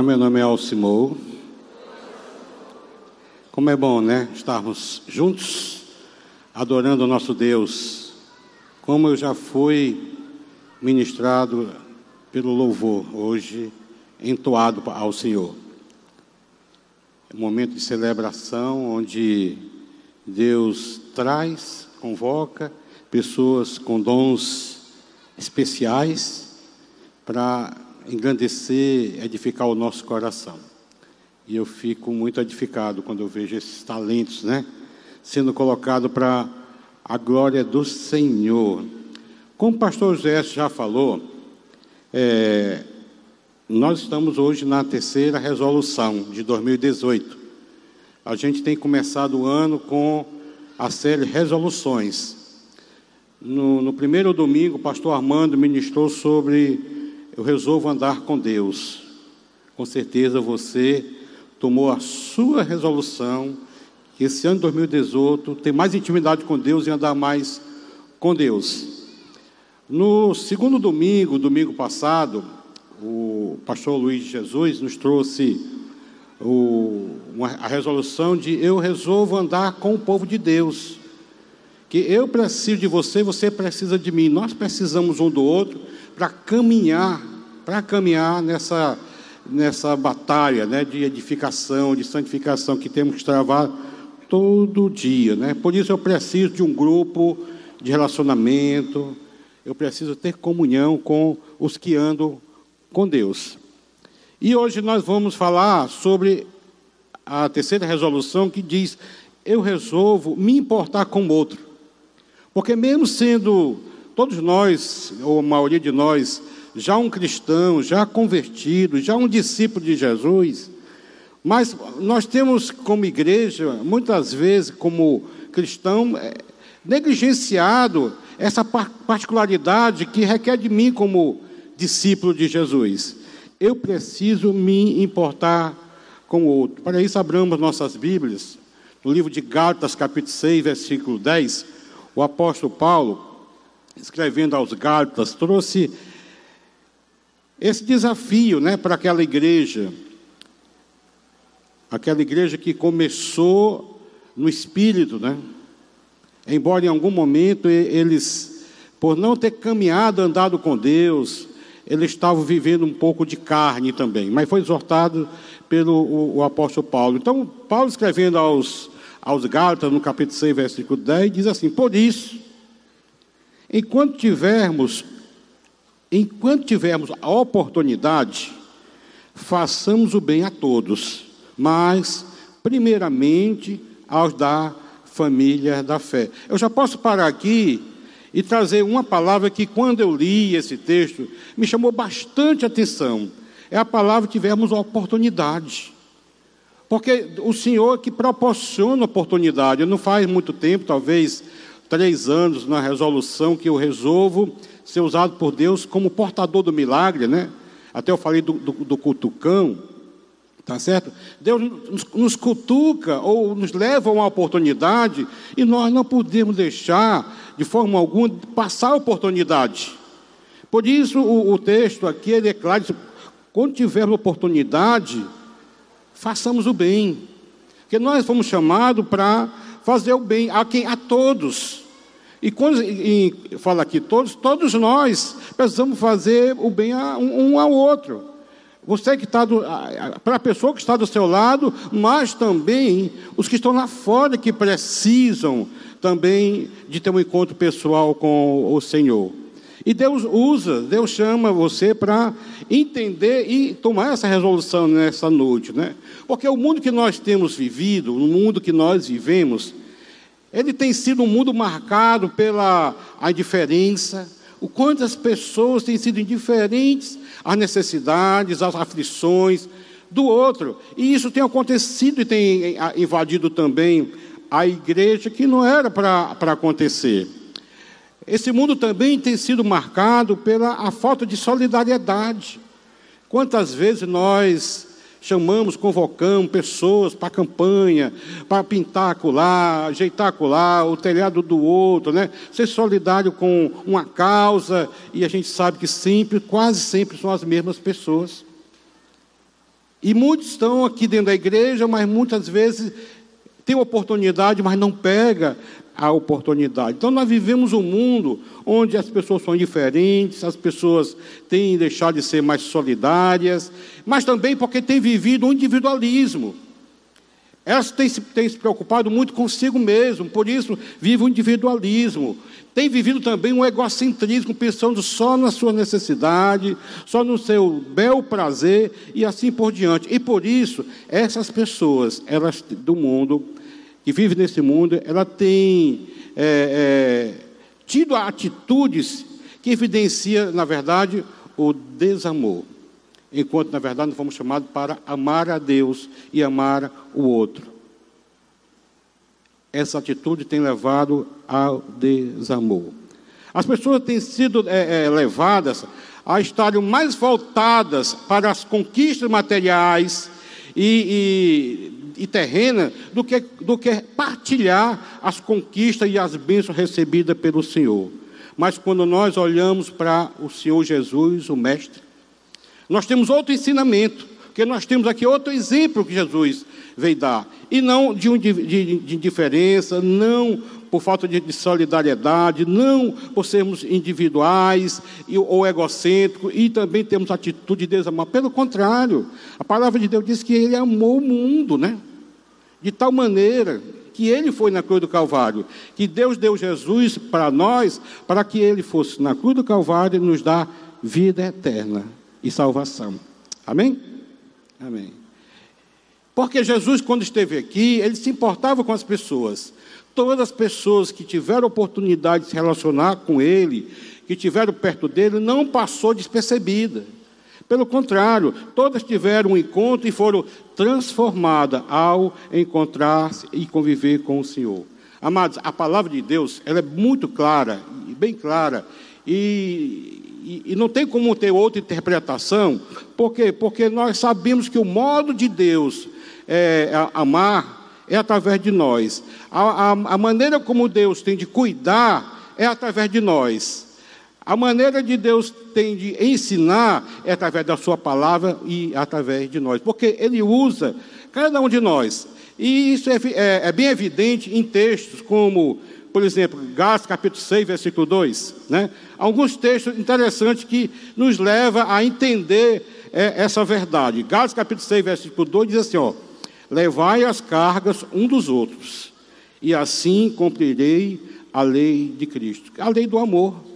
Olá, meu nome é Alcimou. Como é bom, né? Estarmos juntos, adorando o nosso Deus. Como eu já fui ministrado pelo louvor, hoje entoado ao Senhor. É um momento de celebração onde Deus traz, convoca pessoas com dons especiais para engrandecer, edificar o nosso coração. E eu fico muito edificado quando eu vejo esses talentos, né, sendo colocados para a glória do Senhor. Como o pastor José já falou, é, nós estamos hoje na terceira resolução de 2018. A gente tem começado o ano com a série Resoluções. No, no primeiro domingo, o pastor Armando ministrou sobre eu resolvo andar com Deus. Com certeza você tomou a sua resolução que esse ano de 2018 tem mais intimidade com Deus e andar mais com Deus. No segundo domingo, domingo passado, o pastor Luiz Jesus nos trouxe o, uma, a resolução de eu resolvo andar com o povo de Deus. Que eu preciso de você, você precisa de mim. Nós precisamos um do outro para caminhar, para caminhar nessa, nessa batalha né, de edificação, de santificação que temos que travar todo dia. Né? Por isso eu preciso de um grupo de relacionamento, eu preciso ter comunhão com os que andam com Deus. E hoje nós vamos falar sobre a terceira resolução que diz: eu resolvo me importar com o outro. Porque mesmo sendo todos nós, ou a maioria de nós, já um cristão, já convertido, já um discípulo de Jesus, mas nós temos como igreja, muitas vezes como cristão, é, negligenciado essa particularidade que requer de mim como discípulo de Jesus. Eu preciso me importar com o outro. Para isso, abramos nossas Bíblias. No livro de Gálatas, capítulo 6, versículo 10, o apóstolo Paulo escrevendo aos Gálatas, trouxe esse desafio né, para aquela igreja. Aquela igreja que começou no espírito, né? Embora em algum momento eles, por não ter caminhado, andado com Deus, eles estavam vivendo um pouco de carne também, mas foi exortado pelo o, o apóstolo Paulo. Então, Paulo escrevendo aos, aos Gálatas, no capítulo 6, versículo 10, diz assim: Por isso, Enquanto tivermos, enquanto tivermos a oportunidade, façamos o bem a todos, mas primeiramente aos da família da fé. Eu já posso parar aqui e trazer uma palavra que quando eu li esse texto me chamou bastante atenção. É a palavra tivermos a oportunidade. Porque o Senhor que proporciona oportunidade, não faz muito tempo, talvez três anos na resolução que eu resolvo ser usado por Deus como portador do milagre, né? Até eu falei do, do, do cutucão, tá certo? Deus nos, nos, cutuca ou nos leva a uma oportunidade e nós não podemos deixar, de forma alguma, passar a oportunidade. Por isso, o, o texto aqui ele é claro: quando tivermos oportunidade, façamos o bem, porque nós fomos chamados para fazer o bem a quem? A todos. E quando e fala aqui todos, todos nós precisamos fazer o bem a um, um ao outro. Você que está para a pessoa que está do seu lado, mas também os que estão lá fora que precisam também de ter um encontro pessoal com o Senhor. E Deus usa, Deus chama você para entender e tomar essa resolução nessa noite, né? Porque o mundo que nós temos vivido, o mundo que nós vivemos, ele tem sido um mundo marcado pela a indiferença, o quanto as pessoas têm sido indiferentes às necessidades, às aflições do outro. E isso tem acontecido e tem invadido também a igreja, que não era para acontecer. Esse mundo também tem sido marcado pela a falta de solidariedade. Quantas vezes nós chamamos, convocamos pessoas para campanha, para pintar acolá, ajeitar acolá, o telhado do outro, né? ser solidário com uma causa, e a gente sabe que sempre, quase sempre, são as mesmas pessoas. E muitos estão aqui dentro da igreja, mas muitas vezes tem oportunidade, mas não pega a oportunidade. Então nós vivemos um mundo onde as pessoas são diferentes, as pessoas têm deixado de ser mais solidárias, mas também porque têm vivido um individualismo. Elas têm se, têm se preocupado muito consigo mesmo, por isso vive o individualismo. Tem vivido também um egocentrismo, pensando só na sua necessidade, só no seu bel prazer e assim por diante. E por isso, essas pessoas, elas do mundo, que vivem nesse mundo, ela tem é, é, tido atitudes que evidenciam, na verdade, o desamor. Enquanto, na verdade, nós fomos chamados para amar a Deus e amar o outro. Essa atitude tem levado ao desamor. As pessoas têm sido é, é, levadas a estarem mais voltadas para as conquistas materiais e, e, terrenas do que, do que partilhar as conquistas e as bênçãos recebidas pelo Senhor. Mas quando nós olhamos para o Senhor Jesus, o Mestre, nós temos outro ensinamento, porque nós temos aqui outro exemplo que Jesus veio dar. E não de, de, de indiferença, não por falta de, de, solidariedade, não por sermos individuais e, ou egocêntricos, e também temos atitude de desamar. Pelo contrário, a palavra de Deus diz que ele amou o mundo, né? De tal maneira que ele foi na cruz do Calvário, que Deus deu Jesus para nós, para que ele fosse na cruz do Calvário e nos dar vida eterna e salvação. Amém? Amém. Porque Jesus, quando esteve aqui, ele se importava com as pessoas. Todas as pessoas que tiveram oportunidade de se relacionar com ele, que tiveram perto dele, não passou despercebida. Pelo contrário, todas tiveram um encontro e foram transformadas ao encontrar-se e conviver com o Senhor. Amados, a palavra de Deus ela é muito clara, bem clara, e e, e, não tem como ter outra interpretação, por quê? Porque nós sabemos que o modo de Deus é, amar é através de nós. A, a, a maneira como Deus tem de cuidar é através de nós. A maneira de Deus tem de ensinar é através da Sua palavra e através de nós, porque Ele usa cada um de nós. E isso é, é, é bem evidente em textos como por exemplo, Gálatas capítulo 6, versículo 2, né? Alguns textos interessantes que nos levam a entender é, essa verdade. Gálatas capítulo 6, versículo 2 diz assim, ó: Levai as cargas um dos outros, e assim cumprirei a lei de Cristo. A lei do amor.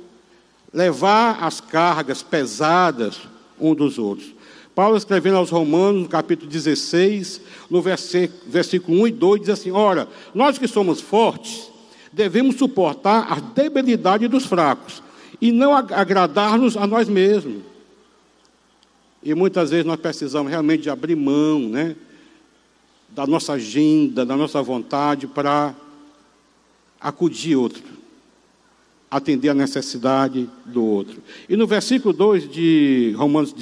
Levar as cargas pesadas um dos outros. Paulo escrevendo aos Romanos, no capítulo 16, no versículo 1 e 2, diz assim: Ora, nós que somos fortes, devemos suportar a debilidade dos fracos e não agradar-nos a nós mesmos. E muitas vezes nós precisamos realmente de abrir mão, né, da nossa agenda, da nossa vontade para acudir outro, atender a necessidade do outro. E no versículo 2 de Romanos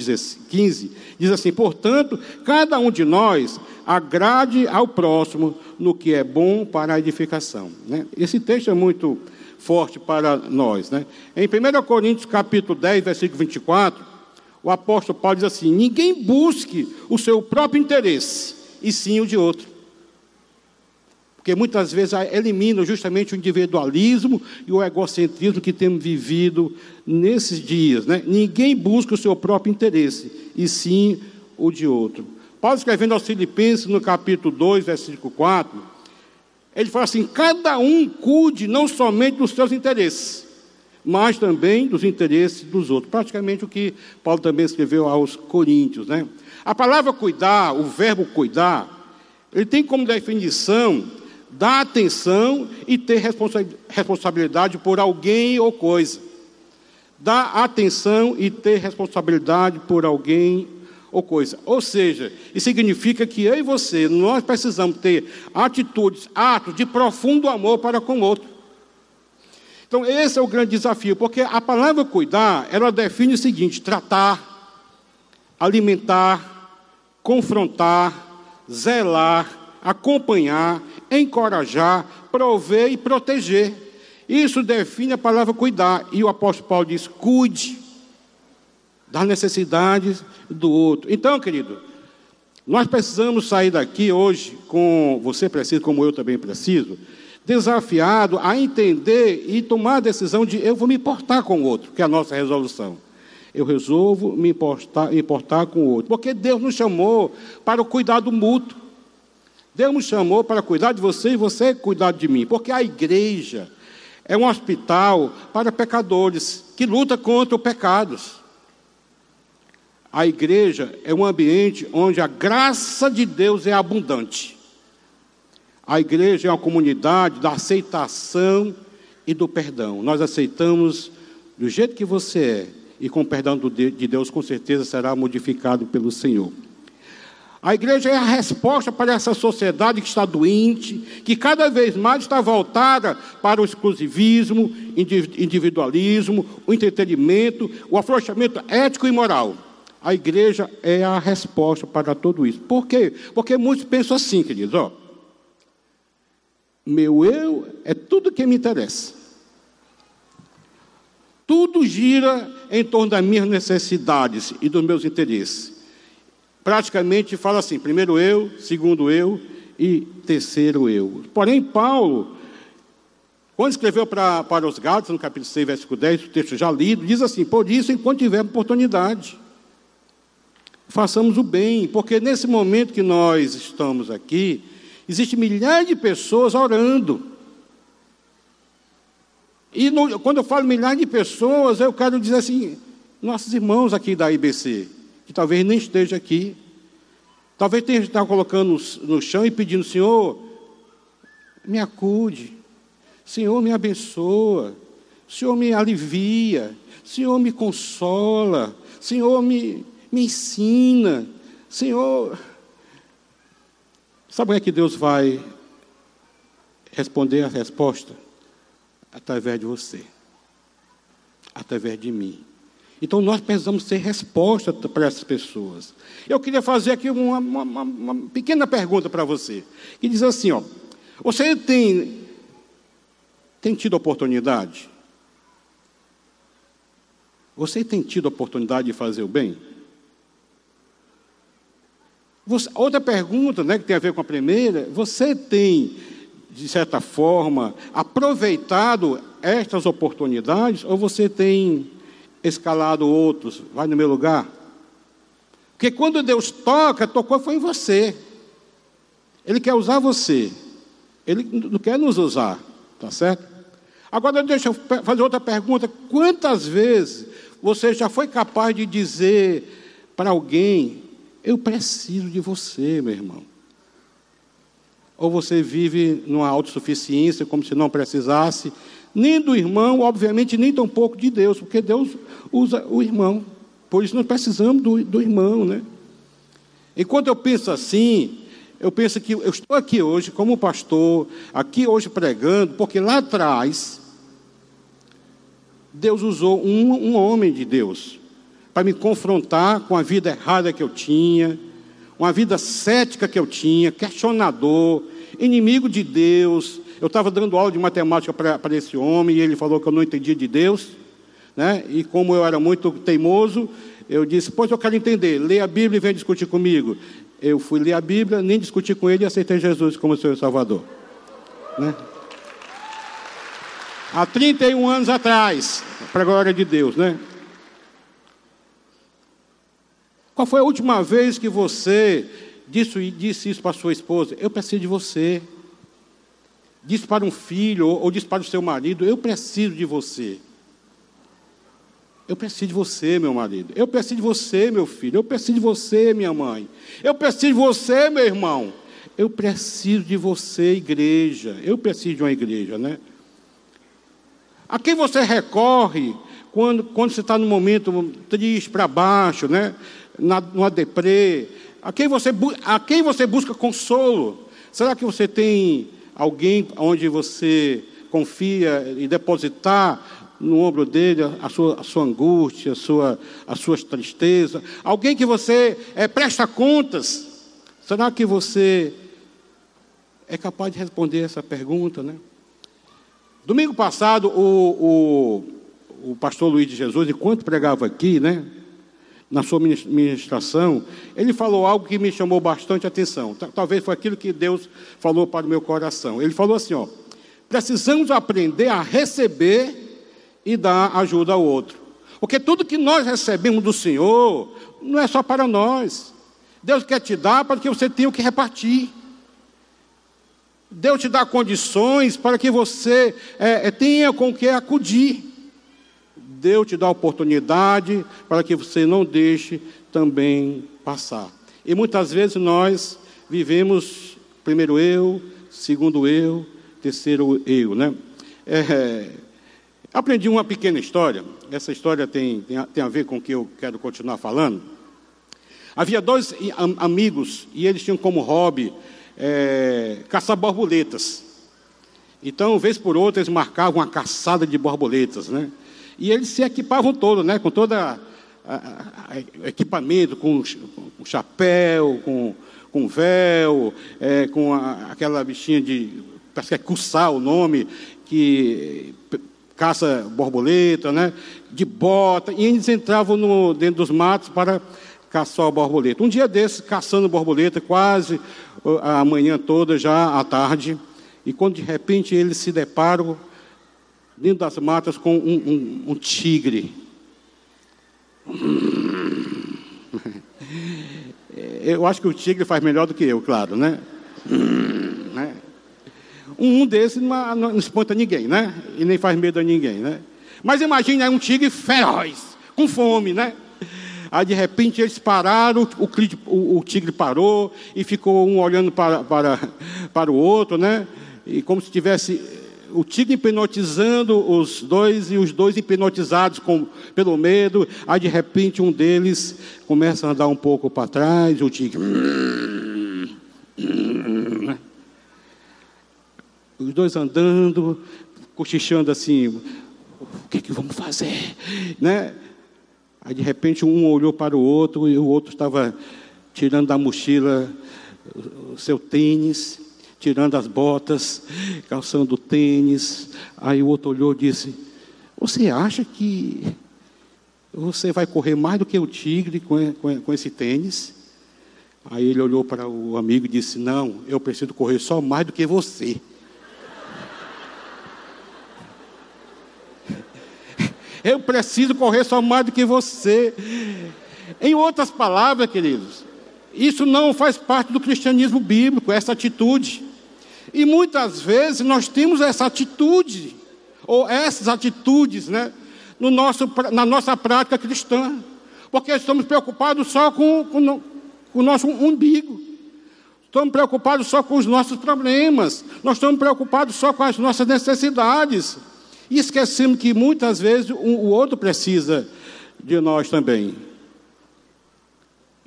15, diz assim: Portanto, cada um de nós agrade ao próximo no que é bom para a edificação. Né? Esse texto é muito forte para nós. Né? Em 1 Coríntios capítulo 10, versículo 24, o apóstolo Paulo diz assim: ninguém busque o seu próprio interesse, e sim o de outro. Porque muitas vezes elimina justamente o individualismo e o egocentrismo que temos vivido nesses dias. Né? Ninguém busca o seu próprio interesse, e sim o de outro. Paulo escrevendo aos Filipenses, no capítulo 2, versículo 4, ele fala assim: cada um cuide não somente dos seus interesses, mas também dos interesses dos outros. Praticamente o que Paulo também escreveu aos Coríntios. Né? A palavra cuidar, o verbo cuidar, ele tem como definição dar atenção e ter responsabilidade por alguém ou coisa. Dar atenção e ter responsabilidade por alguém ou coisa. Ou seja, isso significa que eu e você, nós precisamos ter atitudes, atos de profundo amor para com o outro. Então, esse é o grande desafio, porque a palavra cuidar, ela define o seguinte: tratar, alimentar, confrontar, zelar, acompanhar, encorajar, prover e proteger. Isso define a palavra cuidar. E o apóstolo Paulo diz: cuide das necessidades do outro. Então, querido, Nós precisamos sair daqui hoje, com você precisa, como eu também preciso, desafiado a entender e tomar a decisão de eu vou me importar com o outro, que é a nossa resolução. Eu resolvo me importar, me importar com o outro, porque Deus nos chamou para o cuidado mútuo. Deus nos chamou para cuidar de você e você cuidar de mim, porque a igreja é um hospital para pecadores que luta contra os pecados. A igreja é um ambiente onde a graça de Deus é abundante. A igreja é uma comunidade da aceitação e do perdão. Nós aceitamos do jeito que você é, e com o perdão de Deus, com certeza será modificado pelo Senhor. A igreja é a resposta para essa sociedade que está doente, que cada vez mais está voltada para o exclusivismo, individualismo, o entretenimento, o afrouxamento ético e moral. A igreja é a resposta para tudo isso. Por quê? Porque muitos pensam assim, queridos, ó. Meu eu é tudo que me interessa. Tudo gira em torno das minhas necessidades e dos meus interesses. Praticamente fala assim: primeiro eu, segundo eu e terceiro eu. Porém, Paulo, quando escreveu para, para os Gálatas, no capítulo 6, versículo 10, o texto já lido, diz assim: Por isso, enquanto tiver oportunidade, façamos o bem, porque nesse momento que nós estamos aqui, existem milhares de pessoas orando. E no, quando eu falo milhares de pessoas, eu quero dizer assim, nossos irmãos aqui da IBC, que talvez nem esteja aqui, talvez tenha estado colocando no, no chão e pedindo, Senhor, me acude, Senhor, me abençoa, Senhor, me alivia, Senhor, me consola, Senhor, me, me ensina. Senhor, sabe como é que Deus vai responder a resposta? Através de você, através de mim. Então nós precisamos ter resposta para essas pessoas. Eu queria fazer aqui uma, uma, uma pequena pergunta para você, que diz assim: ó, você tem, tem tido oportunidade? Você tem tido oportunidade de fazer o bem? Você, outra pergunta, né, que tem a ver com a primeira, você tem, de certa forma, aproveitado estas oportunidades ou você tem escalado outros? Vai no meu lugar? Porque quando Deus toca, tocou foi em você. Ele quer usar você. Ele não quer nos usar, tá certo? Agora deixa eu fazer outra pergunta. Quantas vezes você já foi capaz de dizer para alguém eu preciso de você, meu irmão. Ou você vive numa autossuficiência, como se não precisasse, nem do irmão, obviamente, nem tampouco de Deus, porque Deus usa o irmão. Por isso nós precisamos do, do irmão, né? Enquanto eu penso assim, eu penso que eu estou aqui hoje como pastor, aqui hoje pregando, porque lá atrás, Deus usou um, um homem de Deus para me confrontar com a vida errada que eu tinha, uma vida cética que eu tinha, questionador, inimigo de Deus. Eu estava dando aula de matemática para esse homem e ele falou que eu não entendia de Deus. Né? E como eu era muito teimoso, eu disse: Pois eu quero entender, lê a Bíblia e vem discutir comigo. Eu fui ler a Bíblia, nem discutir com ele e aceitei Jesus como e Salvador. Né? Há 31 anos atrás, para a glória de Deus, né? Qual foi a última vez que você disse, disse isso para sua esposa? Eu preciso de você. Disse para um filho ou, disse para o seu marido: Eu preciso de você. Eu preciso de você, meu marido. Eu preciso de você, meu filho. Eu preciso de você, minha mãe. Eu preciso de você, meu irmão. Eu preciso de você, igreja. Eu preciso de uma igreja, né? A quem você recorre quando, quando você está num momento triste, para baixo, né? na, numa deprê? A quem, você, a quem você busca consolo? Será que você tem alguém onde você confia e depositar no ombro dele a sua, a sua angústia, a sua, as suas tristezas? Alguém que você é, presta contas? Será que você é capaz de responder essa pergunta, né? Domingo passado, o, o, o pastor Luiz de Jesus, enquanto pregava aqui, né? Na sua ministração, ele falou algo que me chamou bastante atenção. Talvez foi aquilo que Deus falou para o meu coração. Ele falou assim: ó, precisamos aprender a receber e dar ajuda ao outro. Porque tudo que nós recebemos do Senhor não é só para nós. Deus quer te dar para que você tenha o que repartir. Deus te dá condições para que você é, tenha com o que acudir. Deus te dá oportunidade para que você não deixe também passar. E muitas vezes nós vivemos primeiro eu, segundo eu, terceiro eu, né? É, aprendi uma pequena história. Essa história tem, tem a, tem, a, ver com o que eu quero continuar falando. Havia dois amigos e eles tinham como hobby é, caçar borboletas. Então, vez por outra, eles marcavam uma caçada de borboletas, né? E eles se equipavam todo, né? Com todo equipamento, com, chapéu, com, com véu, é, com a, aquela bichinha de. Parece que é cuçar o nome, que caça borboleta, né? De bota. E eles entravam no, dentro dos matos para caçar a borboleta. Um dia desses, caçando borboleta, quase a manhã toda, já à tarde, e quando de repente eles se deparam dentro das matas com um, um, um tigre. Eu acho que o tigre faz melhor do que eu, claro, né? né? Um desses não, espanta ninguém, né? E nem faz medo a ninguém, né? Mas imagine aí um tigre feroz, com fome, né? Aí de repente eles pararam, o, o, o tigre parou e ficou um olhando para, para, para o outro, né? E como se tivesse o tigre hipnotizando os dois e os dois hipnotizados com, pelo medo. Aí de repente um deles começa a andar um pouco para trás, o tigre. Os dois andando, cochichando assim, o que, que vamos fazer? Né? Aí de repente um olhou para o outro e o outro estava tirando da mochila o seu tênis tirando as botas, calçando tênis. Aí o outro olhou e disse: Você acha que você vai correr mais do que o tigre com, com, com esse tênis? Aí ele olhou para o amigo e disse: Não, eu preciso correr só mais do que você. Eu preciso correr só mais do que você. Em outras palavras, queridos, isso não faz parte do cristianismo bíblico, essa atitude. E muitas vezes nós temos essa atitude, ou essas atitudes, né, no nosso, na nossa prática cristã, porque estamos preocupados só com, com, com o nosso umbigo, estamos preocupados só com os nossos problemas, nós estamos preocupados só com as nossas necessidades, e esquecemos que muitas vezes o, o outro precisa de nós também.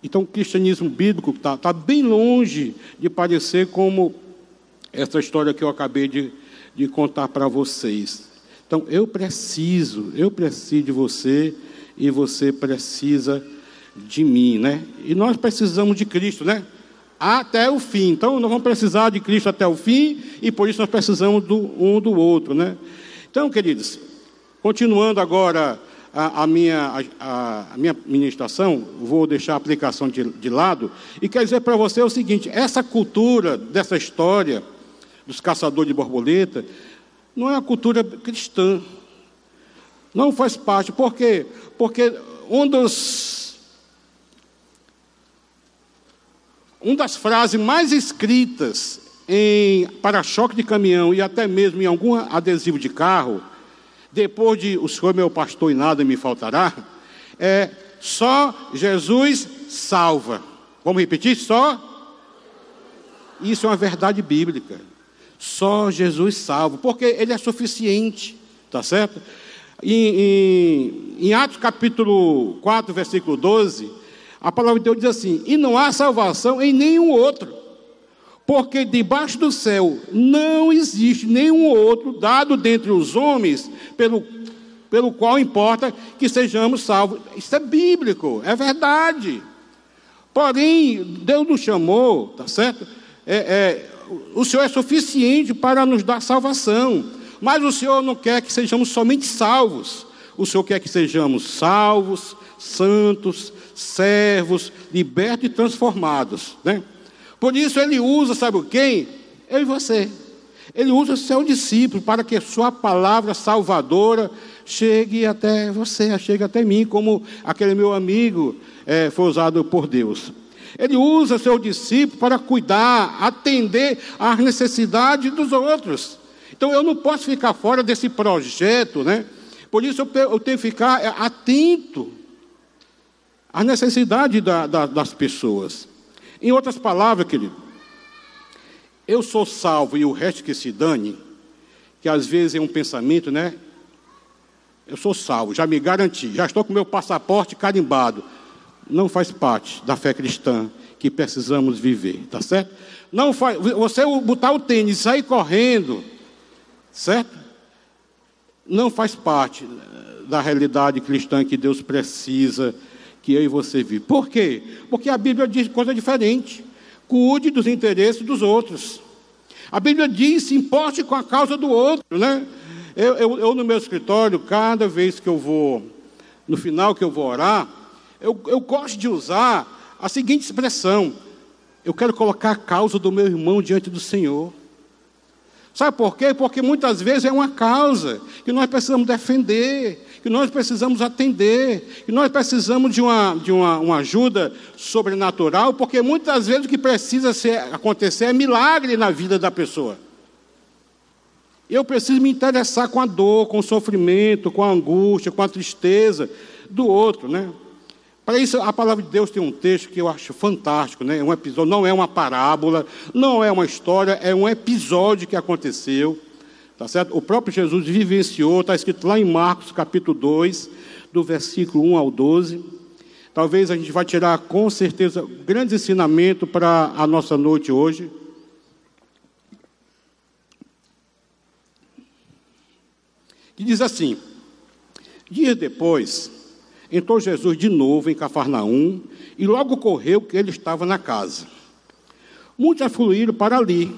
Então, o cristianismo bíblico está tá bem longe de parecer como essa história que eu acabei de, de contar para vocês. Então, eu preciso, eu preciso de você e você precisa de mim, né? E nós precisamos de Cristo, né? Até o fim. Então, nós vamos precisar de Cristo até o fim e por isso nós precisamos do um do outro, né? Então, queridos, continuando agora a, a minha, a, a, minha ministração, vou deixar a aplicação de, de lado e quero dizer para você o seguinte: essa cultura dessa história dos caçadores de borboleta, não é a cultura cristã. Não faz parte. Por quê? Porque um dos, um das frases mais escritas em para-choque de caminhão e até mesmo em algum adesivo de carro, depois de o Senhor meu pastor e nada me faltará, é só Jesus salva. Vamos repetir? Só? Isso é uma verdade bíblica. Só Jesus salva, porque Ele é suficiente, tá certo? Em, em, em, Atos capítulo 4, versículo 12, a palavra de Deus diz assim: E não há salvação em nenhum outro, porque debaixo do céu não existe nenhum outro dado dentre os homens pelo, pelo qual importa que sejamos salvos. Isso é bíblico, é verdade. Porém, Deus nos chamou, tá certo? É, é, o Senhor é suficiente para nos dar salvação, mas o Senhor não quer que sejamos somente salvos. o Senhor quer que sejamos salvos, santos, servos, libertos e transformados. Né? Por isso ele usa, sabe quem? Eu e você. Ele usa seu discípulo para que a sua palavra salvadora chegue até você, chegue até mim, como aquele meu amigo é, foi usado por Deus. Ele usa seu discípulo para cuidar, atender às necessidades dos outros. Então eu não posso ficar fora desse projeto, né? Por isso eu tenho que ficar é, atento às necessidades da, da, das pessoas. Em outras palavras, querido, eu sou salvo e o resto que se dane, que às vezes é um pensamento, né? Eu sou salvo, já me garanti, já estou com meu passaporte carimbado. Não faz parte da fé cristã que precisamos viver, tá certo? Não faz, você botar o tênis e sair correndo, certo? Não faz parte eh, da realidade cristã que Deus precisa que eu e você vive. Por quê? Porque a Bíblia diz coisa diferente. Cuide dos interesses dos outros. A Bíblia diz: se importe com a causa do outro, né? Eu, eu, eu, no meu escritório, cada vez que eu vou, no final que eu vou orar, eu, eu gosto de usar a seguinte expressão: eu quero colocar a causa do meu irmão diante do Senhor. Sabe por quê? Porque muitas vezes é uma causa que nós precisamos defender, que nós precisamos atender, que nós precisamos de uma, de uma, uma ajuda sobrenatural, porque muitas vezes o que precisa ser, acontecer é milagre na vida da pessoa. Eu preciso me interessar com a dor, com o sofrimento, com a angústia, com a tristeza do outro, né? Para isso, a palavra de Deus tem um texto que eu acho fantástico, né? É um episódio, não é uma parábola, não é uma história, é um episódio que aconteceu, tá certo? O próprio Jesus vivenciou, está escrito lá em Marcos, capítulo 2, do versículo 1 ao 12. Talvez a gente vai tirar com certeza grandes ensinamentos para a nossa noite hoje. que diz assim: Dias depois, entrou Jesus de novo em Cafarnaum e logo correu que ele estava na casa. Muitos afluíram para ali,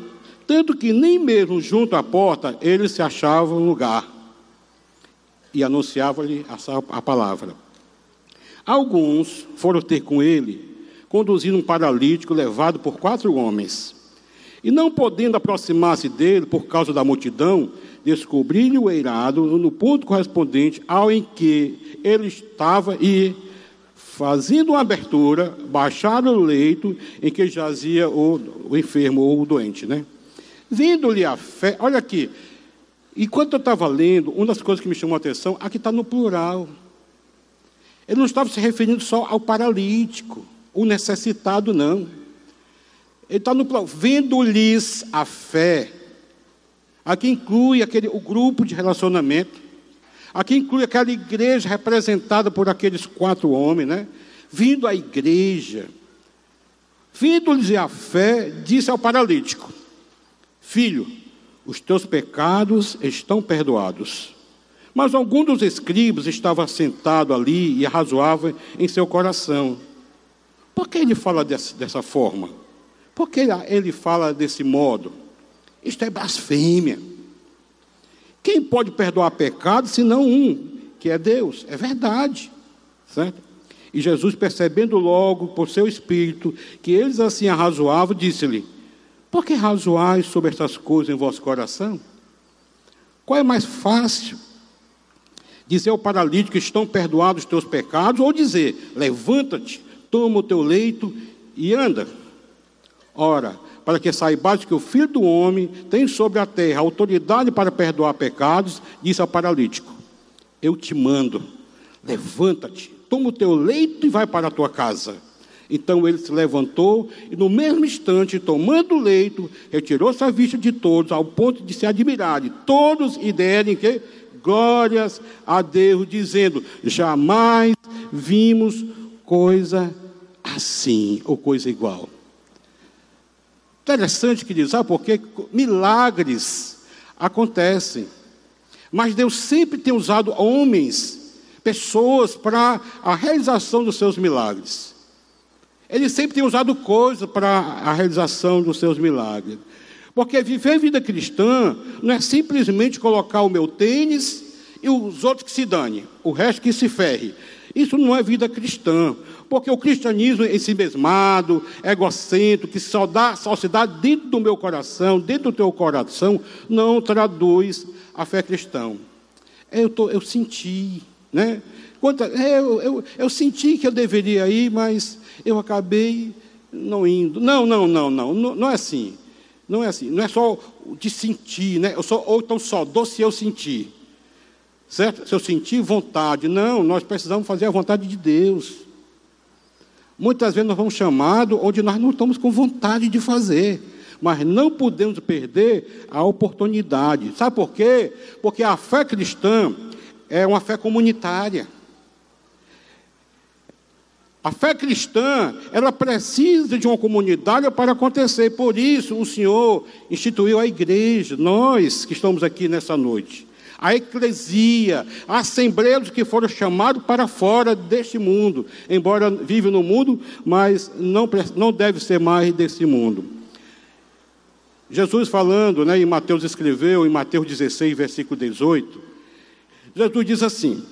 tanto que nem mesmo junto à porta ele se achava um lugar e anunciava-lhe a palavra. Alguns foram ter com ele, conduzindo um paralítico levado por quatro homens. E não podendo aproximar-se dele por causa da multidão, descobrir-lhe o eirado no ponto correspondente ao em que ele estava e, fazendo uma abertura, baixaram o leito em que jazia o, o enfermo ou o doente, né? Vendo-lhe a fé, olha aqui, enquanto eu estava lendo, uma das coisas que me chamou a atenção, aqui está no plural. Ele não estava se referindo só ao paralítico, o necessitado, não. Ele está no plural, vendo-lhes a fé. Aqui inclui aquele, o grupo de relacionamento. Aqui inclui aquela igreja representada por aqueles quatro homens, né? Vindo à igreja, vindo-lhes a fé, disse ao paralítico: Filho, os teus pecados estão perdoados. Mas algum dos escribas estava sentado ali e arrazoava em seu coração. Por que ele fala dessa, dessa forma? Por que ele fala desse modo? Isto é blasfêmia. Quem pode perdoar pecado senão um, que é Deus? É verdade. Certo? E Jesus, percebendo logo por seu espírito que eles assim arrazoavam, disse-lhe: Por que razoais sobre estas coisas em vosso coração? Qual é mais fácil? Dizer ao paralítico estão perdoados os teus pecados, ou dizer: Levanta-te, toma o teu leito e anda. Ora, para que saibais que o Filho do Homem tem sobre a terra autoridade para perdoar pecados, disse ao paralítico: Eu te mando, levanta-te, toma o teu leito e vai para a tua casa. Então ele se levantou e, no mesmo instante, tomando o leito, retirou-se a vista de todos, ao ponto de se admirarem todos e derem que glórias a Deus, dizendo: Jamais vimos coisa assim ou coisa igual. Interessante que diz, sabe por quê? Milagres acontecem. Mas Deus sempre tem usado homens, pessoas, para a realização dos seus milagres. Ele sempre tem usado coisas para a realização dos seus milagres. Porque viver vida cristã não é simplesmente colocar o meu tênis e os outros que se dane, o resto que se ferre. Isso não é vida cristã, porque o cristianismo em si mesmado, egocêntrico, que só, dá, só se dá dentro do meu coração, dentro do teu coração, não traduz a fé cristã. Eu, tô, eu senti, né? Quanto, é, eu, eu, eu senti que eu deveria ir, mas eu acabei não indo. Não, não, não, não, não, não é assim. Não é assim. Não é só de sentir, né? Eu só, ou então só dou se eu sentir. Certo? Se eu sentir vontade. Não, nós precisamos fazer a vontade de Deus. Muitas vezes nós vamos chamados onde nós não estamos com vontade de fazer. Mas não podemos perder a oportunidade. Sabe por quê? Porque a fé cristã é uma fé comunitária. A fé cristã, ela precisa de uma comunidade para acontecer. Por isso, o Senhor instituiu a igreja, nós que estamos aqui nessa noite. A eclesia, a assembleia dos que foram chamados para fora deste mundo. Embora vive no mundo, mas não, não deve ser mais desse mundo. Jesus falando, né, em Mateus escreveu, em Mateus 16, versículo 18, Jesus diz assim,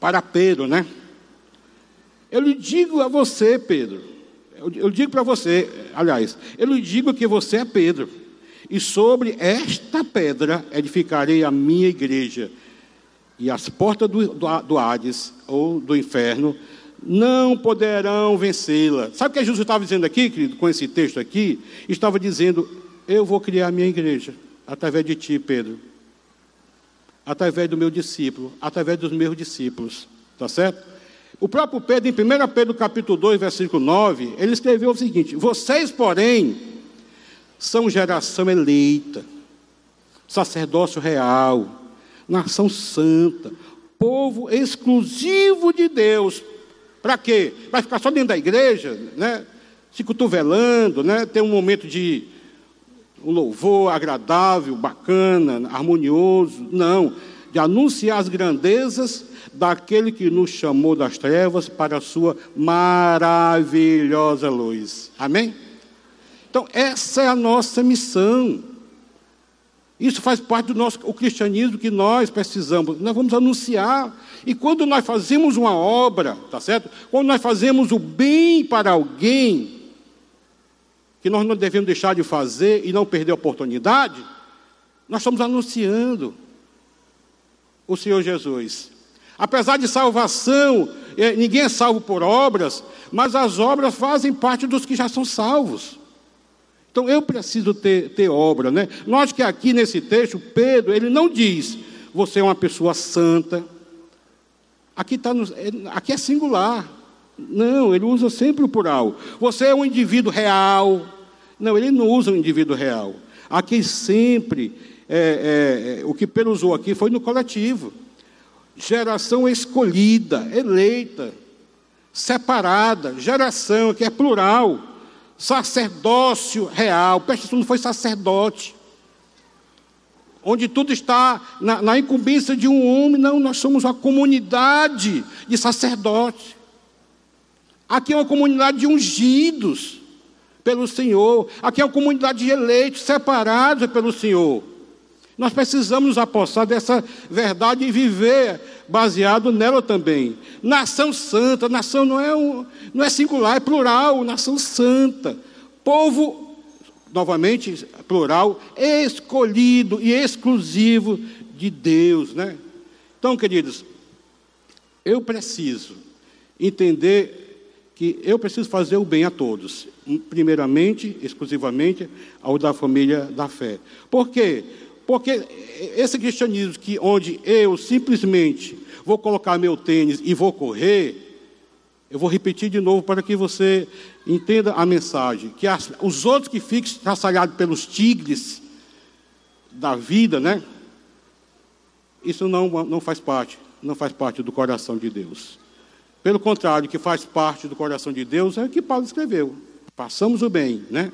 para Pedro, né? Eu lhe digo a você, Pedro, eu, eu digo para você, aliás, eu lhe digo que você é Pedro, e sobre esta pedra edificarei a minha igreja, e as portas do, do, do Hades, ou do inferno, não poderão vencê-la. Sabe o que Jesus estava dizendo aqui, querido, com esse texto aqui? Estava dizendo: Eu vou criar a minha igreja, através de ti, Pedro, através do meu discípulo, através dos meus discípulos, tá certo? O próprio Pedro, em 1 Pedro capítulo 2, versículo 9, ele escreveu o seguinte: Vocês, porém, são geração eleita, sacerdócio real, nação santa, povo exclusivo de Deus. Para quê? Vai ficar só dentro da igreja, né? Se cotovelando, né? Ter um momento de um louvor agradável, bacana, harmonioso. Não. De anunciar as grandezas daquele que nos chamou das trevas para a sua maravilhosa luz. Amém? Então, essa é a nossa missão. Isso faz parte do nosso o cristianismo que nós precisamos. Nós vamos anunciar. E quando nós fazemos uma obra, tá certo? Quando nós fazemos o bem para alguém, que nós não devemos deixar de fazer e não perder a oportunidade, nós estamos anunciando o Senhor Jesus. Apesar de salvação, é, ninguém é salvo por obras, mas as obras fazem parte dos que já são salvos. Então eu preciso ter, ter obra, né? Note que aqui nesse texto, Pedro, ele não diz, você é uma pessoa santa. Aqui, tá no, é, aqui é singular. Não, ele usa sempre o plural. Você é um indivíduo real. Não, ele não usa um indivíduo real. Aqui sempre, é, é, o que Pedro usou aqui foi no coletivo geração escolhida, eleita, separada, geração que é plural, sacerdócio real. Atenção, não foi sacerdote. Onde tudo está na, na incumbência de um homem, não, nós somos uma comunidade de sacerdotes. Aqui é uma comunidade de ungidos pelo Senhor. Aqui é uma comunidade de eleitos, separados pelo Senhor. Nós precisamos nos apossar dessa verdade e viver baseado nela também. Nação santa, nação não é, um, não é singular, é plural, nação santa. Povo, novamente, plural, escolhido e exclusivo de Deus, né? Então, queridos, eu preciso entender que eu preciso fazer o bem a todos, primeiramente, exclusivamente, ao da família da fé. Por quê? Porque esse cristianismo que onde eu simplesmente vou colocar meu tênis e vou correr, eu vou repetir de novo para que você entenda a mensagem. Que as, os outros que ficam traçalhados pelos tigres da vida, né? Isso não, não faz parte, não faz parte do coração de Deus. Pelo contrário, o que faz parte do coração de Deus é o que Paulo escreveu. Passamos o bem, né?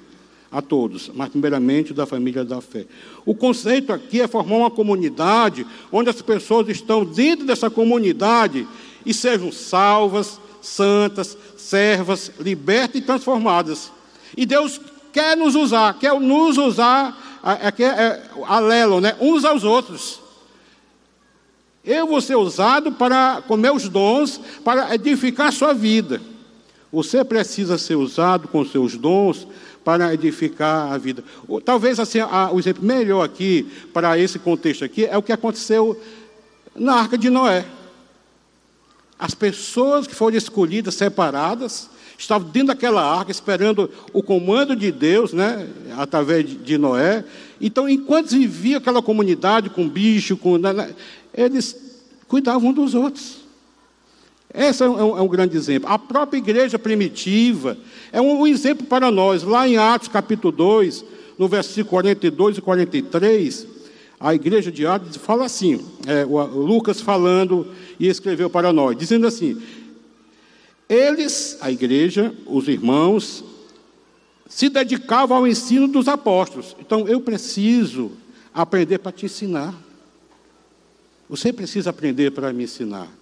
A todos, mas primeiramente da família da fé. O conceito aqui é formar uma comunidade onde as pessoas estão dentro dessa comunidade e sejam salvas, santas, servas, libertas e transformadas. E Deus quer nos usar, quer nos usar, é, é, é, alelo, né? uns aos outros. Eu vou ser usado para, com meus dons, para edificar a sua vida. Você precisa ser usado com seus dons para edificar a vida. Talvez assim, a, o exemplo melhor aqui, para esse contexto aqui, é o que aconteceu na arca de Noé. As pessoas que foram escolhidas, separadas, estavam dentro daquela arca, esperando o comando de Deus, né, através de Noé. Então, enquanto vivia aquela comunidade com bicho, com, né, né, eles cuidavam dos outros. Esse é um, é um, grande exemplo. A própria igreja primitiva é um, um, exemplo para nós. Lá em Atos capítulo 2, no versículo 42 e 43, a igreja de Atos fala assim, é, Lucas falando e escreveu para nós, dizendo assim: eles, a igreja, os irmãos, se dedicavam ao ensino dos apóstolos. Então eu preciso aprender para te ensinar. Você precisa aprender para me ensinar.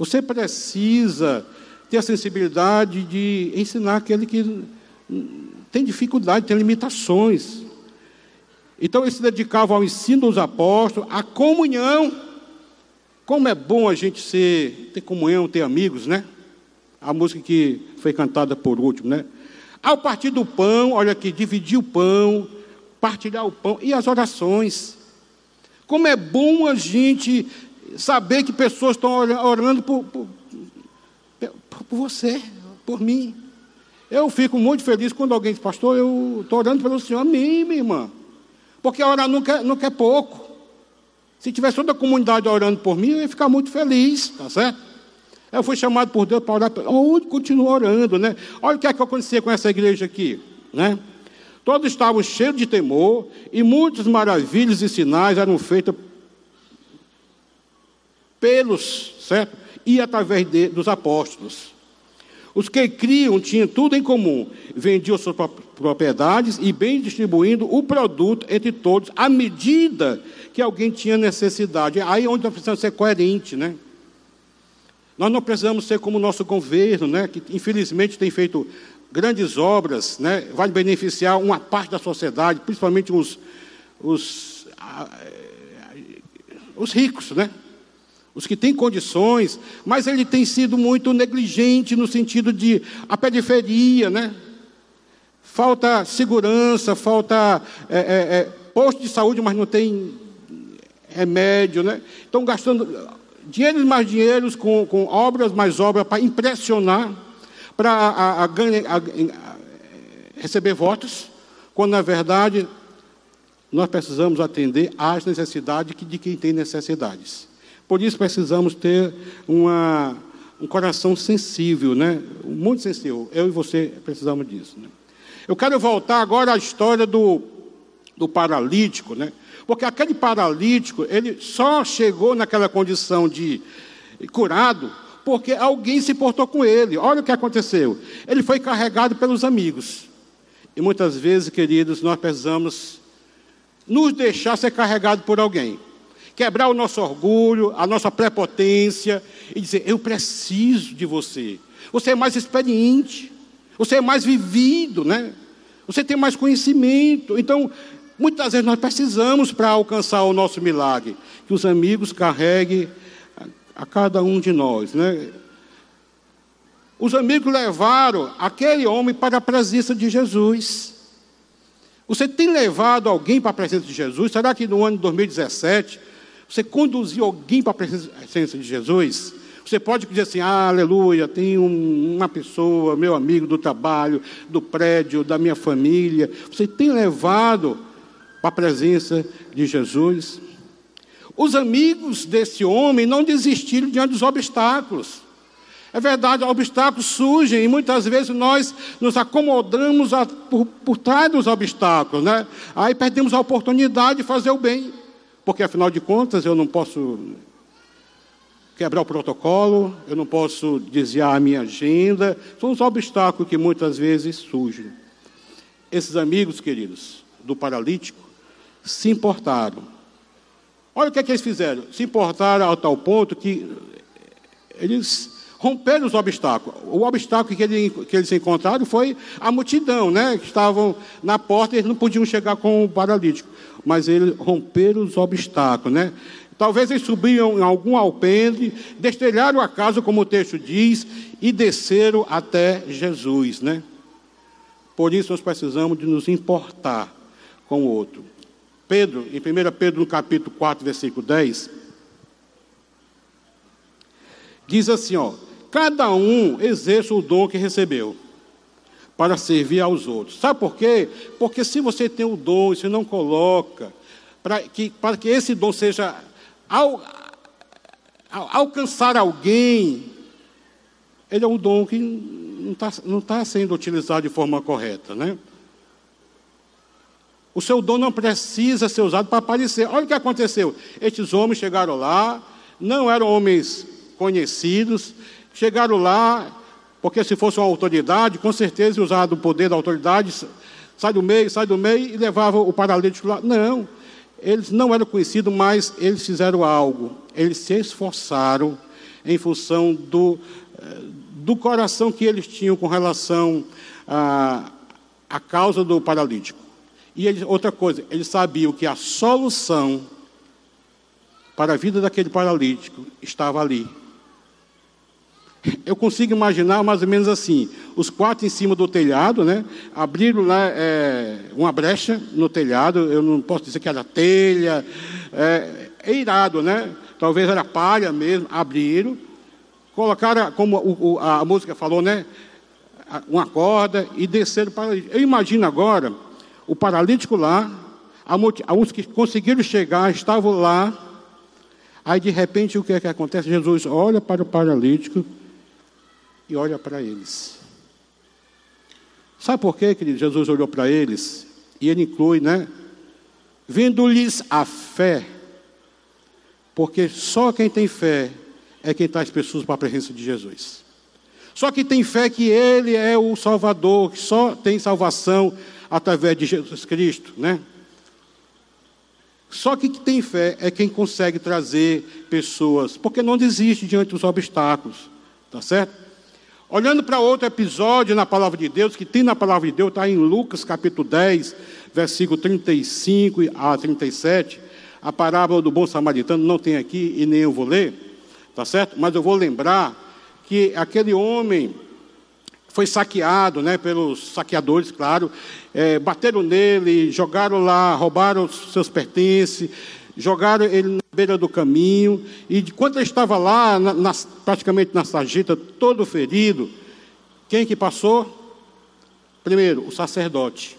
Você precisa ter a sensibilidade de ensinar aquele que tem dificuldade, tem limitações. Então eles se dedicavam ao ensino dos apóstolos, à comunhão. Como é bom a gente ser, ter comunhão, ter amigos, né? A música que foi cantada por último, né? Ao partir do pão, olha aqui, dividir o pão, partilhar o pão e as orações. Como é bom a gente saber que pessoas estão orando por, por, por você, por mim. Eu fico muito feliz quando alguém diz, pastor, eu estou orando pelo Senhor, mim, minha irmã. Porque orar nunca, nunca é pouco. Se tivesse toda a comunidade orando por mim, eu ia ficar muito feliz, tá certo? Eu fui chamado por Deus para orar, onde continua orando, né? Olha o que é que acontecia com essa igreja aqui, né? Todos estavam cheios de temor e muitas maravilhas e sinais eram feitos pelos, certo? E através de, dos apóstolos. Os que criam tinham tudo em comum, vendiam suas propriedades e bem distribuindo o produto entre todos, à medida que alguém tinha necessidade. Aí é onde nós precisamos ser coerentes, né? Nós não precisamos ser como o nosso governo, né? Que infelizmente tem feito grandes obras, né? Vai beneficiar uma parte da sociedade, principalmente os, os, os ricos, né? Os que têm condições, mas ele tem sido muito negligente no sentido de a periferia, né? Falta segurança, falta é, é, é, posto de saúde, mas não tem remédio, né? Estão gastando dinheiros mais dinheiros com, com obras mais obras para impressionar, para receber votos, quando na verdade nós precisamos atender às necessidades de quem tem necessidades. Por isso precisamos ter uma, um coração sensível, né? muito sensível. Eu e você precisamos disso. Né? Eu quero voltar agora à história do, do paralítico, né? porque aquele paralítico, ele só chegou naquela condição de curado porque alguém se portou com ele. Olha o que aconteceu. Ele foi carregado pelos amigos. E muitas vezes, queridos, nós precisamos nos deixar ser carregado por alguém quebrar o nosso orgulho, a nossa prepotência e dizer: Eu preciso de você. Você é mais experiente, você é mais vivido, né? Você tem mais conhecimento. Então, muitas vezes nós precisamos para alcançar o nosso milagre que os amigos carreguem a, cada um de nós, né? Os amigos levaram aquele homem para a presença de Jesus. Você tem levado alguém para a presença de Jesus? Será que no ano de 2017 você conduziu alguém para a presença de Jesus? Você pode dizer assim, ah, aleluia, tem uma pessoa, meu amigo do trabalho, do prédio, da minha família. Você tem levado para a presença de Jesus? Os amigos desse homem não desistiram diante dos obstáculos. É verdade, obstáculos surgem e muitas vezes nós nos acomodamos a, por, por trás dos obstáculos, né? Aí perdemos a oportunidade de fazer o bem porque afinal de contas eu não posso quebrar o protocolo, eu não posso desviar a minha agenda. São os obstáculos que muitas vezes surgem. Esses amigos, queridos, do paralítico, se importaram. Olha o que, é que eles fizeram. Se importaram a tal ponto que eles romperam os obstáculos. O obstáculo que, ele, que eles encontraram foi a multidão, né? Que estavam na porta e eles não podiam chegar com o paralítico. Mas eles romperam os obstáculos, né? Talvez eles subiam em algum alpendre, destelharam a casa, como o texto diz, e desceram até Jesus, né? Por isso nós precisamos de nos importar com o outro. Pedro, em 1 Pedro, no capítulo 4, versículo 10, diz assim, ó, cada um exerce o dom que recebeu para servir aos outros. Sabe por quê? Porque se você tem o dom e você não coloca, para que, para que esse dom seja alcançar alguém, ele é um dom que não está tá sendo utilizado de forma correta, né? O seu dom não precisa ser usado para aparecer. Olha o que aconteceu. Estes homens chegaram lá, não eram homens conhecidos, chegaram lá, porque se fosse uma autoridade, com certeza usado o poder da autoridade, sai do meio, sai do meio e levava o paralítico lá. Não, eles não eram conhecidos, mas eles fizeram algo. Eles se esforçaram em função do, eh, do coração que eles tinham com relação à, à causa do paralítico. E eles, outra coisa, eles sabiam que a solução para a vida daquele paralítico estava ali. Eu consigo imaginar mais ou menos assim: os quatro em cima do telhado, né? Abriram lá é, uma brecha no telhado. Eu não posso dizer que era telha, é, é irado, né? Talvez era palha mesmo. Abriram, colocaram, como o, o, a música falou, né? Uma corda e desceram para. Eu imagino agora o paralítico lá, os que conseguiram chegar estavam lá. Aí de repente o que é que acontece? Jesus olha para o paralítico e olha para eles. Sabe por quê, querido? Jesus olhou para eles e ele inclui, né? Vendo-lhes a fé, porque só quem tem fé é quem traz pessoas para a presença de Jesus. Só que tem fé que Ele é o Salvador, que só tem salvação através de Jesus Cristo, né? Só que quem tem fé é quem consegue trazer pessoas, porque não desiste diante dos obstáculos, tá certo? Olhando para outro episódio na palavra de Deus, que tem na palavra de Deus, está em Lucas capítulo 10, versículo 35 a 37, a parábola do bom samaritano, não tem aqui e nem eu vou ler, tá certo? Mas eu vou lembrar que aquele homem foi saqueado né, pelos saqueadores, claro, é, bateram nele, jogaram lá, roubaram seus pertences, jogaram ele na beira do caminho, e quando ele estava lá, na, na, praticamente na sarjeta, todo ferido, quem que passou? Primeiro, o sacerdote.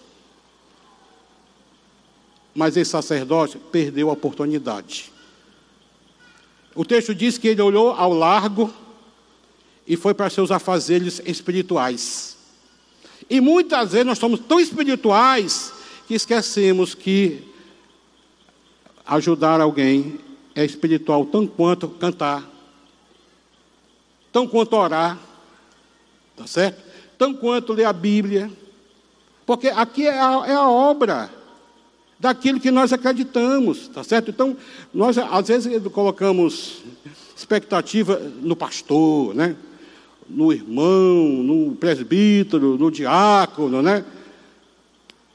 Mas esse sacerdote perdeu a oportunidade. O texto diz que ele olhou ao largo, e foi para seus afazeres espirituais. E muitas vezes nós somos tão espirituais que esquecemos que ajudar alguém é espiritual tão quanto cantar, tão quanto orar, tá certo? Tão quanto ler a Bíblia, porque aqui é a, é a obra daquilo que nós acreditamos, tá certo? Então, nós às vezes colocamos expectativa no pastor, né? no irmão, no presbítero, no diácono, né?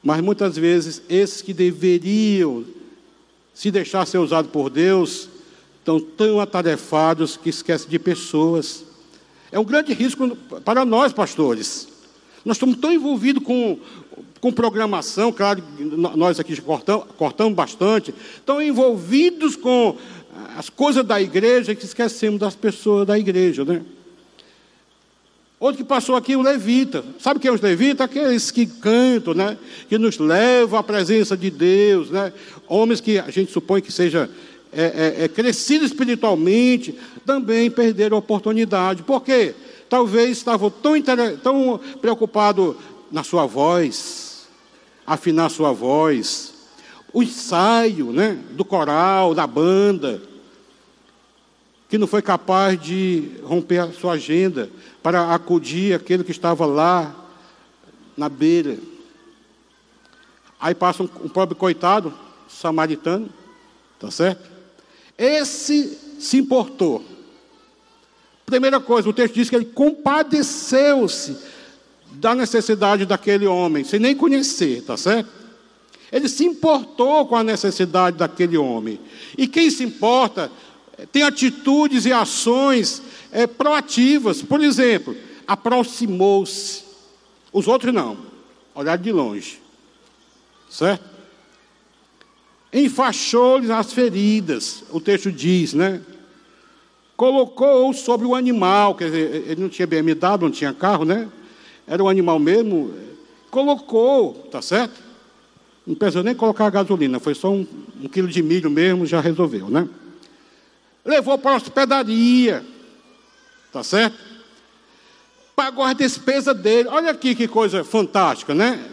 Mas muitas vezes esses que deveriam se deixar ser usados por Deus estão tão atarefados que esquecem de pessoas. É um grande risco para nós, pastores. Nós estamos tão envolvidos com, com programação, claro, nós aqui cortamos, cortamos bastante, tão envolvidos com as coisas da igreja que esquecemos das pessoas da igreja, né? Outro que passou aqui, o levita. Sabe quem é os levitas? Aqueles que cantam, né? Que nos levam à presença de Deus, né? Homens que a gente supõe que seja é, é, é crescido espiritualmente, também perderam a oportunidade. Por quê? Talvez estavam tão, tão preocupados na sua voz, afinar sua voz, o ensaio, né? Do coral, da banda, que não foi capaz de romper a sua agenda para acudir aquele que estava lá na beira. Aí passa um, um pobre coitado, samaritano, tá certo? Esse se importou. Primeira coisa, o texto diz que ele compadeceu-se da necessidade daquele homem, sem nem conhecer, tá certo? Ele se importou com a necessidade daquele homem. E quem se importa tem atitudes e ações é, proativas. Por exemplo, aproximou-se. Os outros não, olhar de longe. Certo? Enfaixou-lhes as feridas, o texto diz, né? Colocou sobre o animal, quer dizer, ele não tinha BMW, não tinha carro, né? Era um animal mesmo. Colocou, tá certo? Não precisou nem colocar gasolina, foi só um, um quilo de milho mesmo, já resolveu, né? Levou para a hospedaria, tá certo? Pagou as despesas dele. Olha aqui que coisa fantástica, né?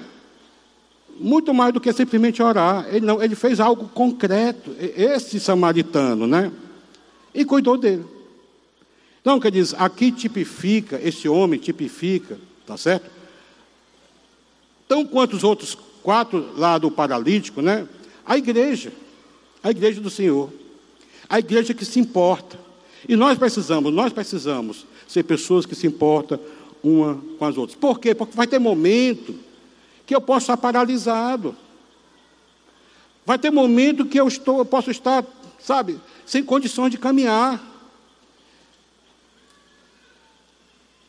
Muito mais do que simplesmente orar. Ele não, ele fez algo concreto, esse samaritano, né? E cuidou dele. Então, quer dizer, aqui tipifica, esse homem tipifica, tá certo? Tão quanto os outros quatro lá do paralítico, né? A igreja, a igreja do Senhor, a igreja que se importa. E nós precisamos, nós precisamos ser pessoas que se importam uma com as outras. Por quê? Porque vai ter momento que eu posso estar paralisado. Vai ter momento que eu, estou, eu posso estar, sabe, sem condições de caminhar.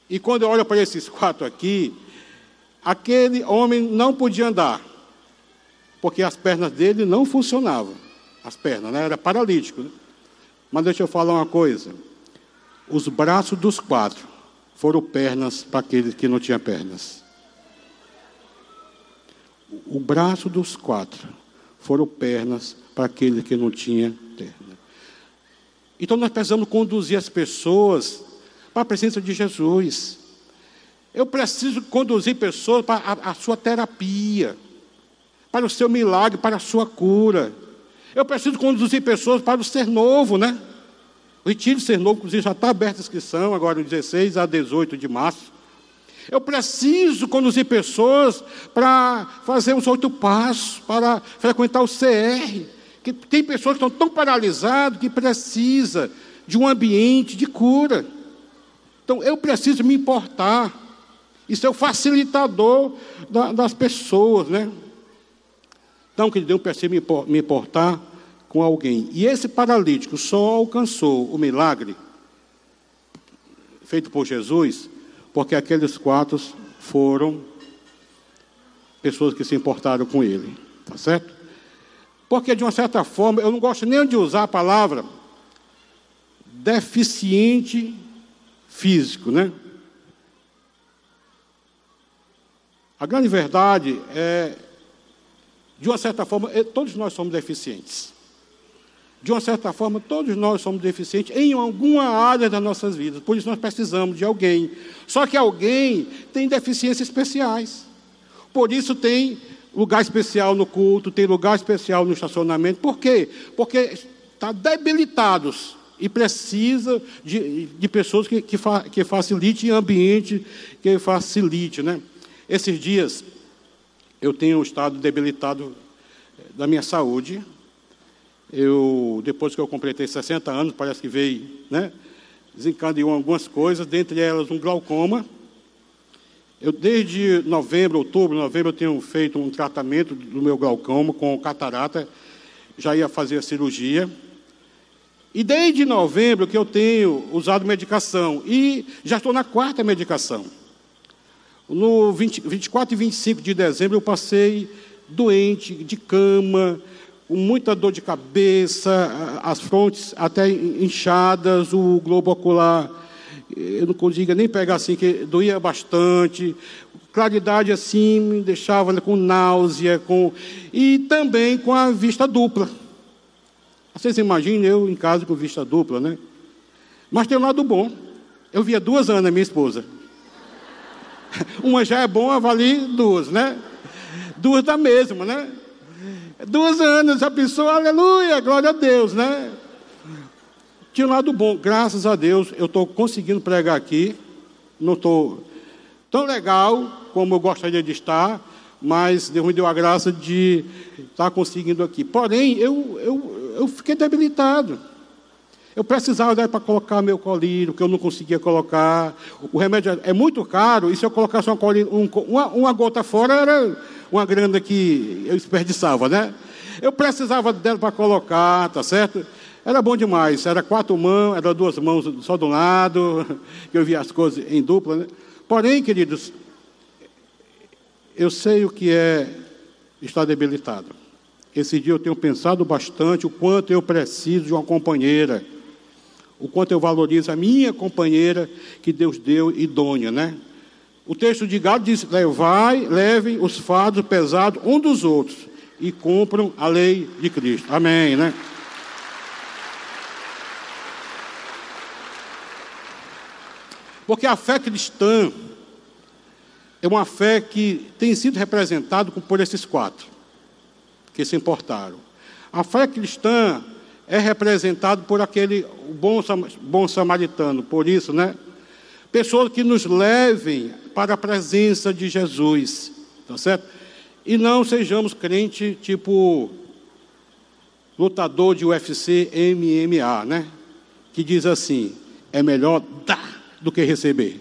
E quando eu olho para esses quatro aqui, aquele homem não podia andar, porque as pernas dele não funcionavam. As pernas, né? Era paralítico. Né? Mas deixa eu falar uma coisa. Os braços dos quatro foram pernas para aqueles que não tinham pernas. O braço dos quatro foram pernas para aqueles que não tinham perna. Então nós precisamos conduzir as pessoas para a presença de Jesus. Eu preciso conduzir pessoas para a, a sua terapia, para o seu milagre, para a sua cura. Eu preciso conduzir pessoas para o ser novo, né? O retiro ser novo, inclusive, já está aberta a inscrição, agora, de 16 a 18 de março. Eu preciso conduzir pessoas para fazer os oito passos, para frequentar o CR. Que tem pessoas que estão tão paralisadas que precisa de um ambiente de cura. Então, eu preciso me importar. Isso é o facilitador da, das pessoas, né? Então, que Deus precisa me importar com alguém. E esse paralítico só alcançou o milagre feito por Jesus, porque aqueles quatro foram pessoas que se importaram com ele. Tá certo? Porque, de uma certa forma, eu não gosto nem de usar a palavra deficiente físico, né? A grande verdade é, de uma certa forma, é, todos nós somos deficientes. De uma certa forma, todos nós somos deficientes em alguma área das nossas vidas. Por isso nós precisamos de alguém. Só que alguém tem deficiências especiais. Por isso tem lugar especial no culto, tem lugar especial no estacionamento. Por quê? Porque está debilitados e precisa de, de pessoas que, que, fa, que ambiente, que facilite. Né? Esses dias eu tenho estado debilitado eh, da minha saúde. Eu, depois que eu completei 60 anos, parece que veio, né? Desencadeou algumas coisas, dentre elas um glaucoma. Eu, desde novembro, outubro, novembro, eu tenho feito um tratamento do meu glaucoma com catarata. Já ia fazer a cirurgia. E desde novembro que eu tenho usado medicação. E já estou na quarta medicação. No 20, 24 e 25 de dezembro eu passei doente, de cama, com muita dor de cabeça, as frontes até inchadas, o globo ocular, eu não conseguia nem pegar assim, que doía bastante, claridade assim, me deixava com náusea, com... e também com a vista dupla. Vocês imaginem eu em casa com vista dupla, né? Mas tem um lado bom. Eu via duas Ana, minha esposa. Uma já é bom, avalie duas, né? Duas da mesma, né? Duas anos, a pessoa, aleluia, glória a Deus, né? Tinha um lado bom, graças a Deus, eu estou conseguindo pregar aqui. Não estou tão legal como eu gostaria de estar, mas Deus me deu a graça de estar conseguindo aqui. Porém, eu, eu, eu fiquei debilitado. Eu precisava dar para colocar meu colírio, que eu não conseguia colocar. O remédio é muito caro, e se eu colocasse uma, colírio, um, uma, uma gota fora, era uma grana que eu desperdiçava, né? Eu precisava dela para colocar, tá certo? Era bom demais, era quatro mãos, era duas mãos só de um lado, eu via as coisas em dupla. Né? Porém, queridos, eu sei o que é estar debilitado. Esse dia eu tenho pensado bastante o quanto eu preciso de uma companheira, o quanto eu valorizo a minha companheira que Deus deu idônea, né? O texto de Gado diz: Levai, levem os fardos pesados um dos outros e cumpram a lei de Cristo. Amém, né? Porque a fé cristã é uma fé que tem sido representada por esses quatro que se importaram. A fé cristã é representada por aquele bom, bom samaritano, por isso, né? Pessoas que nos levem para a presença de Jesus, tá certo? E não sejamos crente tipo lutador de UFC MMA, né? Que diz assim: é melhor dar do que receber.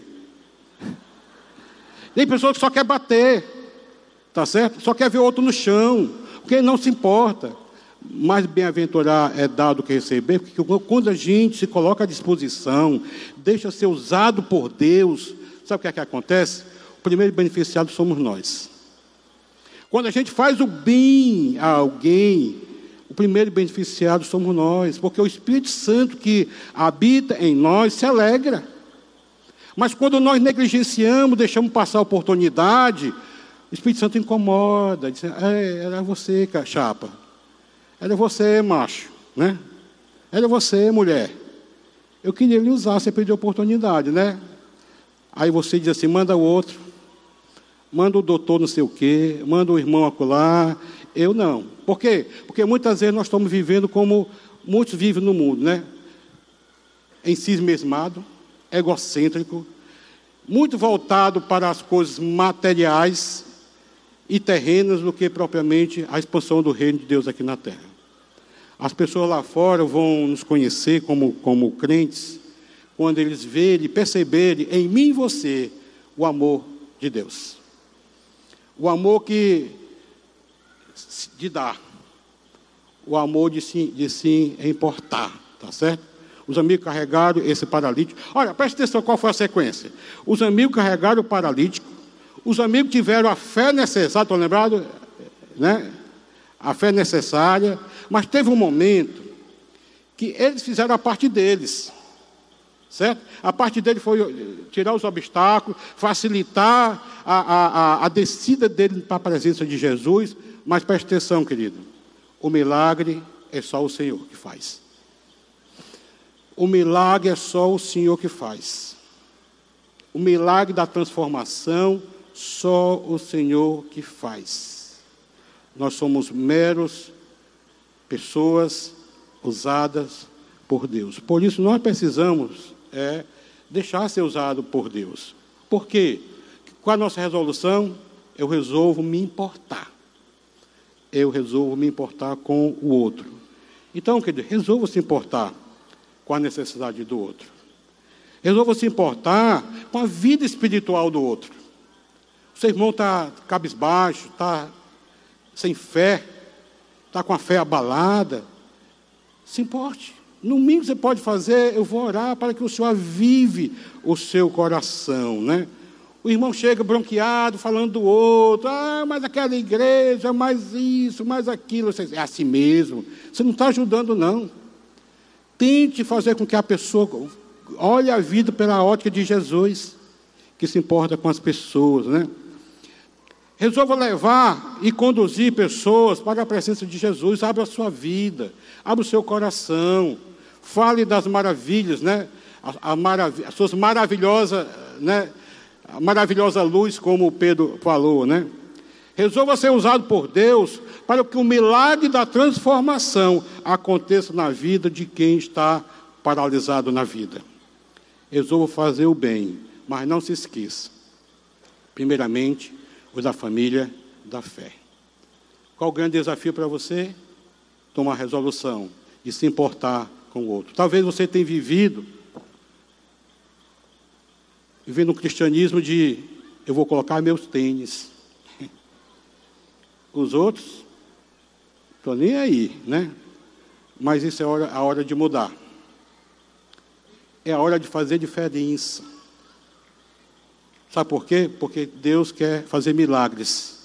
Tem pessoa que só quer bater, tá certo? Só quer ver outro no chão, porque não se importa. Mais bem-aventurar é dar do que receber, porque quando a gente se coloca à disposição, deixa ser usado por Deus, sabe o que é que acontece? O primeiro beneficiado somos nós. Quando a gente faz o bem a alguém, o primeiro beneficiado somos nós, porque o Espírito Santo que habita em nós se alegra. Mas quando nós negligenciamos, deixamos passar a oportunidade, o Espírito Santo incomoda, diz, é, era você, chapa. Era você, macho, né? Era você, mulher. Eu queria lhe usar, você perdeu a oportunidade, né? Aí você diz assim, manda o outro, manda o doutor não sei o quê, manda o irmão acolá. Eu não. Por quê? Porque muitas vezes nós estamos vivendo como muitos vivem no mundo, né? Em si mesmado, egocêntrico, muito voltado para as coisas materiais e terrenas do que propriamente a expansão do reino de Deus aqui na terra. As pessoas lá fora vão nos conhecer como, como crentes quando eles verem perceberem em mim e você o amor de Deus. O amor que de dar. O amor de se, de se importar, tá certo? Os amigos carregaram esse paralítico. Olha, preste atenção qual foi a sequência. Os amigos carregaram o paralítico. Os amigos tiveram a fé necessária, estão lembrados? Né? A fé necessária. Mas teve um momento que eles fizeram a parte deles. Certo? A parte dele foi tirar os obstáculos, facilitar a, a, a, a descida dele para a presença de Jesus. Mas preste atenção, querido. O milagre é só o Senhor que faz. O milagre é só o Senhor que faz. O milagre da transformação, só o Senhor que faz. Nós somos meros pessoas usadas por Deus. Por isso nós precisamos é, deixar ser usado por Deus. Por quê? Com a nossa resolução, eu resolvo me importar. Eu resolvo me importar com o outro. Então, querido, resolva se importar com a necessidade do outro. Resolva se importar com a vida espiritual do outro. O seu irmão está cabisbaixo, está sem fé, está com a fé abalada. Se importe. No mínimo você pode fazer, eu vou orar para que o Senhor avive o seu coração, né? O irmão chega bronqueado, falando do outro, ah, mas aquela igreja, mais isso, mais aquilo. É assim mesmo. Você não está ajudando, não. Tente fazer com que a pessoa olhe a vida pela ótica de Jesus, que se importa com as pessoas, né? Resolva levar e conduzir pessoas para a presença de Jesus. Abra a sua vida, abra o seu coração, fale das maravilhas, né? A, a marav as suas maravilhosas, né? A maravilhosa luz, como Pedro falou, né? Resolva ser usado por Deus para que o milagre da transformação aconteça na vida de quem está paralisado na vida. Resolva fazer o bem, mas não se esqueça. Primeiramente, o da família da fé. Qual o grande desafio para você? Tomar resolução de se importar com o outro. Talvez você tenha vivido, vivendo um cristianismo de eu vou colocar meus tênis. Os outros, estou nem aí, né? Mas isso é a hora, a hora de mudar. É a hora de fazer diferença. Sabe por quê? Porque Deus quer fazer milagres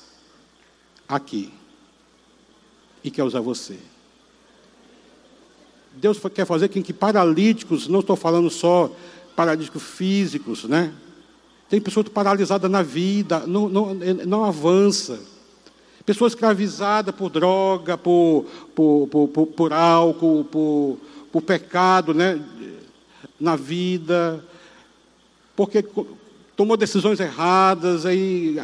aqui. E quer usar você. Deus quer fazer com que paralíticos, não estou falando só paralíticos físicos, né? Tem pessoas paralisadas na vida, não, não, não avança. Pessoas escravizadas por droga, por, por, por, por, por álcool, por, por pecado né? na vida, porque tomou decisões erradas, aí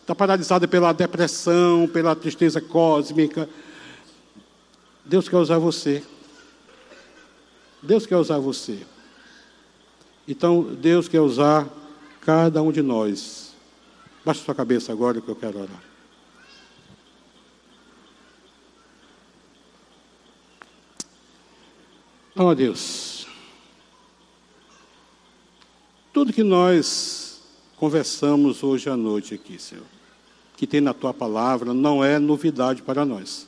está paralisada pela depressão, pela tristeza cósmica. Deus quer usar você. Deus quer usar você. Então, Deus quer usar cada um de nós. Baixe sua cabeça agora que eu quero orar. Oh Deus, tudo que nós conversamos hoje à noite aqui, Senhor, que tem na tua palavra, não é novidade para nós.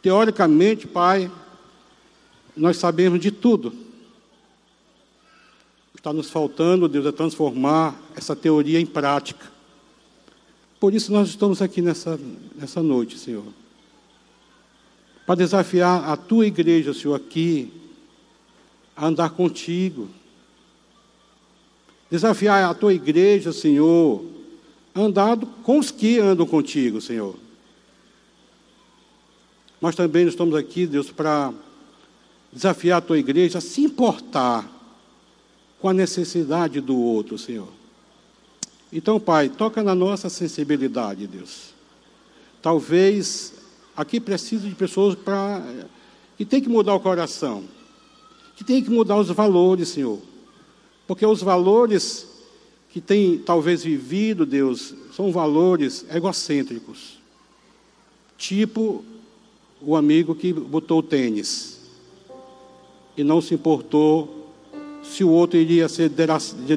Teoricamente, Pai, nós sabemos de tudo. Está nos faltando, Deus, é transformar essa teoria em prática. Por isso nós estamos aqui nessa, nessa noite, Senhor. Para desafiar a tua igreja, Senhor, aqui, a andar contigo. Desafiar a tua igreja, Senhor, a andar com os que andam contigo, Senhor. Mas também estamos aqui, Deus, para desafiar a tua igreja a se importar com a necessidade do outro, Senhor. Então, Pai, toca na nossa sensibilidade, Deus. Talvez aqui precise de pessoas para que tem que mudar o coração, que tem que mudar os valores, Senhor. Porque os valores que tem talvez vivido, Deus, são valores egocêntricos. Tipo o amigo que botou o tênis e não se importou se o outro iria ser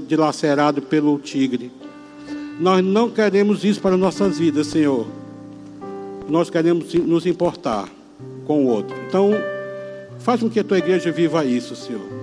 dilacerado pelo tigre. Nós não queremos isso para nossas vidas, Senhor. Nós queremos nos importar com o outro. Então, faz com que a tua igreja viva isso, Senhor.